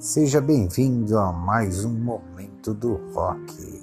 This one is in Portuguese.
Seja bem-vindo a mais um momento do rock.